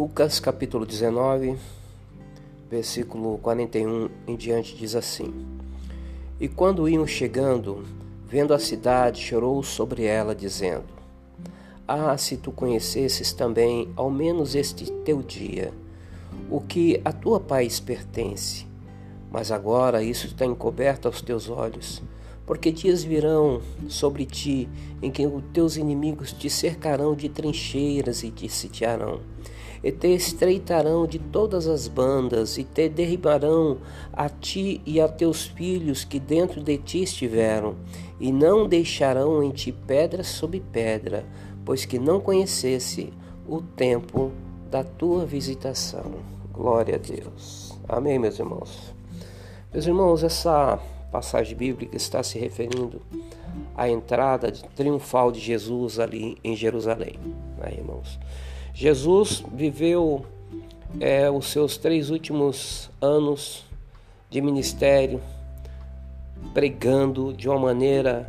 Lucas capítulo 19, versículo 41 em diante diz assim: E quando iam chegando, vendo a cidade, chorou sobre ela, dizendo: Ah, se tu conhecesses também, ao menos este teu dia, o que a tua paz pertence. Mas agora isso está encoberto aos teus olhos. Porque dias virão sobre ti em que os teus inimigos te cercarão de trincheiras e te sitiarão e te estreitarão de todas as bandas, e te derribarão a ti e a teus filhos que dentro de ti estiveram, e não deixarão em ti pedra sobre pedra, pois que não conhecesse o tempo da tua visitação. Glória a Deus. Amém, meus irmãos. Meus irmãos, essa passagem bíblica está se referindo à entrada triunfal de Jesus ali em Jerusalém, né, irmãos? Jesus viveu é, os seus três últimos anos de ministério pregando de uma maneira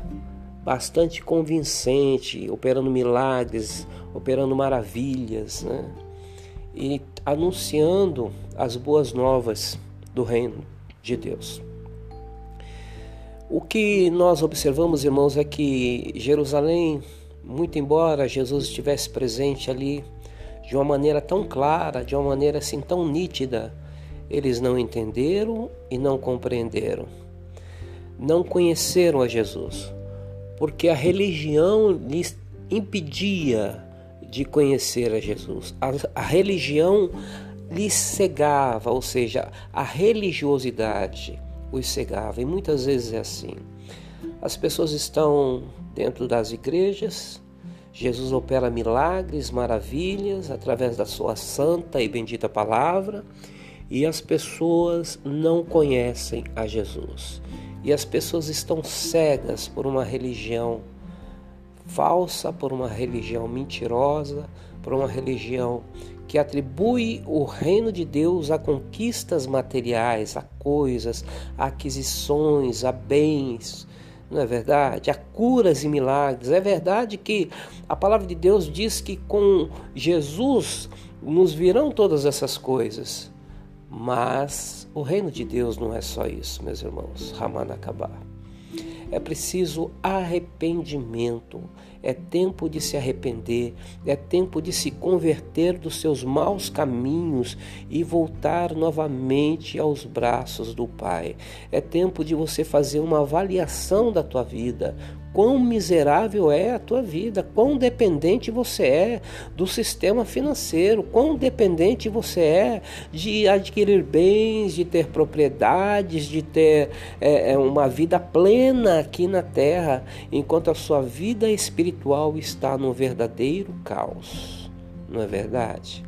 bastante convincente, operando milagres, operando maravilhas, né? e anunciando as boas novas do reino de Deus. O que nós observamos, irmãos, é que Jerusalém, muito embora Jesus estivesse presente ali, de uma maneira tão clara, de uma maneira assim tão nítida, eles não entenderam e não compreenderam. Não conheceram a Jesus, porque a religião lhes impedia de conhecer a Jesus. A, a religião lhes cegava, ou seja, a religiosidade os cegava. E muitas vezes é assim. As pessoas estão dentro das igrejas, Jesus opera milagres, maravilhas através da sua santa e bendita palavra, e as pessoas não conhecem a Jesus. E as pessoas estão cegas por uma religião falsa, por uma religião mentirosa, por uma religião que atribui o reino de Deus a conquistas materiais, a coisas, a aquisições, a bens, não é verdade? Há curas e milagres. É verdade que a palavra de Deus diz que com Jesus nos virão todas essas coisas. Mas o reino de Deus não é só isso, meus irmãos. Ramanakabah. É preciso arrependimento. É tempo de se arrepender, é tempo de se converter dos seus maus caminhos e voltar novamente aos braços do Pai. É tempo de você fazer uma avaliação da tua vida, quão miserável é a tua vida, quão dependente você é do sistema financeiro, quão dependente você é de adquirir bens, de ter propriedades, de ter é, é, uma vida plena aqui na terra, enquanto a sua vida espiritual está no verdadeiro caos. Não é verdade?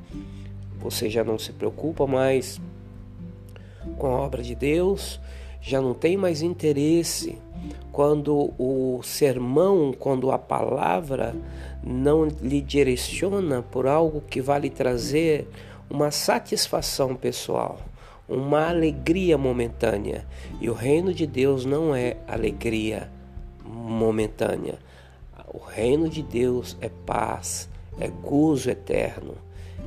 Você já não se preocupa mais com a obra de Deus, já não tem mais interesse quando o sermão, quando a palavra não lhe direciona por algo que vai lhe trazer uma satisfação pessoal, uma alegria momentânea. E o reino de Deus não é alegria momentânea. O reino de Deus é paz, é gozo eterno,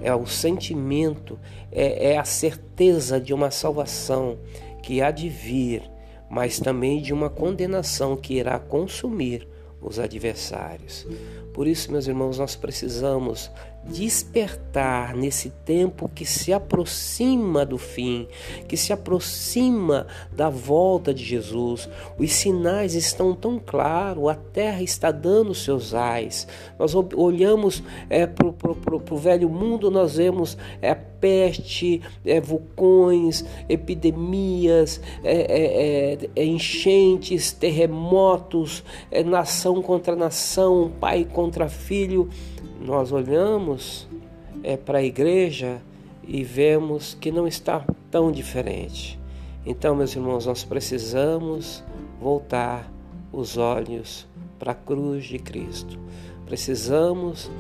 é o sentimento, é, é a certeza de uma salvação que há de vir mas também de uma condenação que irá consumir os adversários. Por isso, meus irmãos, nós precisamos despertar nesse tempo que se aproxima do fim, que se aproxima da volta de Jesus. Os sinais estão tão claros, a terra está dando seus ais. Nós olhamos é, para o velho mundo, nós vemos é, peste, é, vulcões, epidemias, é, é, é, é enchentes, terremotos, nação contra nação, pai contra filho nós olhamos é, para a igreja e vemos que não está tão diferente. Então, meus irmãos, nós precisamos voltar os olhos para a cruz de Cristo. Precisamos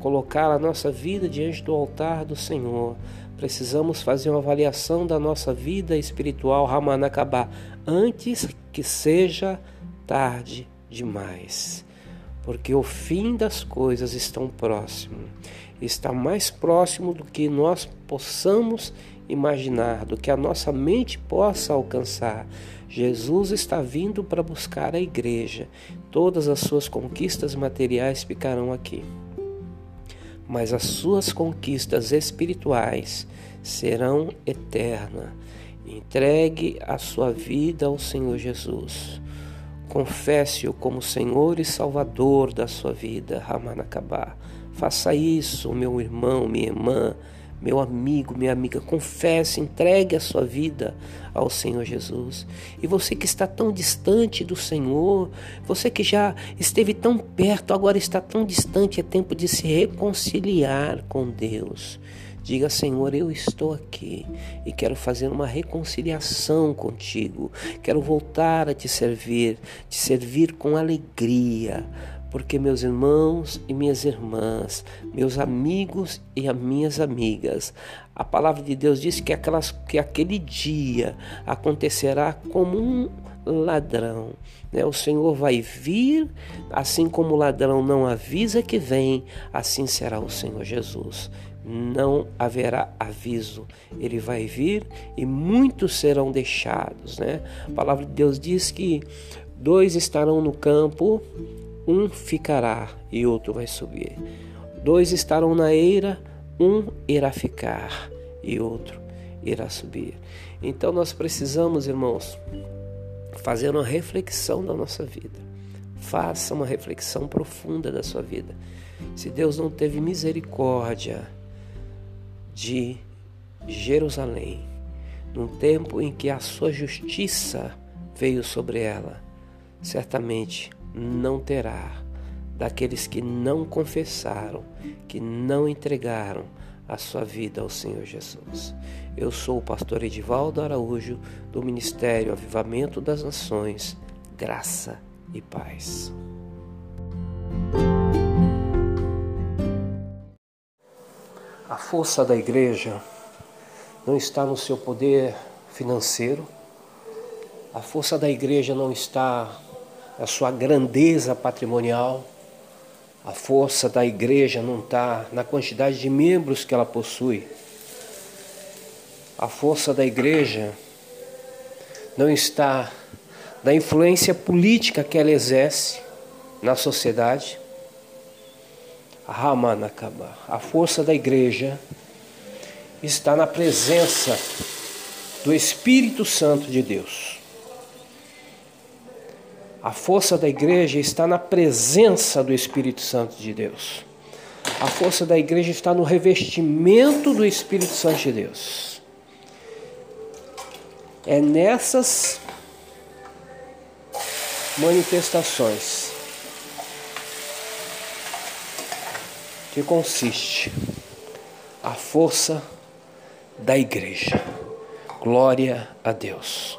colocar a nossa vida diante do altar do Senhor. Precisamos fazer uma avaliação da nossa vida espiritual, Ramanakabá, antes que seja tarde demais. Porque o fim das coisas está próximo. Está mais próximo do que nós possamos imaginar, do que a nossa mente possa alcançar. Jesus está vindo para buscar a igreja. Todas as suas conquistas materiais ficarão aqui. Mas as suas conquistas espirituais serão eternas. Entregue a sua vida ao Senhor Jesus. Confesse-o como Senhor e Salvador da sua vida, Ramanakabá. Faça isso, meu irmão, minha irmã, meu amigo, minha amiga. Confesse, entregue a sua vida ao Senhor Jesus. E você que está tão distante do Senhor, você que já esteve tão perto, agora está tão distante, é tempo de se reconciliar com Deus. Diga, Senhor, eu estou aqui e quero fazer uma reconciliação contigo. Quero voltar a te servir, te servir com alegria, porque meus irmãos e minhas irmãs, meus amigos e as minhas amigas, a palavra de Deus diz que, aquelas, que aquele dia acontecerá como um ladrão. Né? O Senhor vai vir, assim como o ladrão não avisa que vem, assim será o Senhor Jesus não haverá aviso. Ele vai vir e muitos serão deixados, né? A palavra de Deus diz que dois estarão no campo, um ficará e outro vai subir. Dois estarão na eira, um irá ficar e outro irá subir. Então nós precisamos, irmãos, fazer uma reflexão da nossa vida. Faça uma reflexão profunda da sua vida. Se Deus não teve misericórdia, de Jerusalém, num tempo em que a sua justiça veio sobre ela, certamente não terá daqueles que não confessaram, que não entregaram a sua vida ao Senhor Jesus. Eu sou o pastor Edivaldo Araújo, do Ministério Avivamento das Nações, Graça e Paz. Força da igreja não está no seu poder financeiro, a força da igreja não está na sua grandeza patrimonial, a força da igreja não está na quantidade de membros que ela possui. A força da igreja não está na influência política que ela exerce na sociedade. Ramanakaba. A força da igreja está na presença do Espírito Santo de Deus. A força da igreja está na presença do Espírito Santo de Deus. A força da igreja está no revestimento do Espírito Santo de Deus. É nessas manifestações que consiste a força da igreja. Glória a Deus.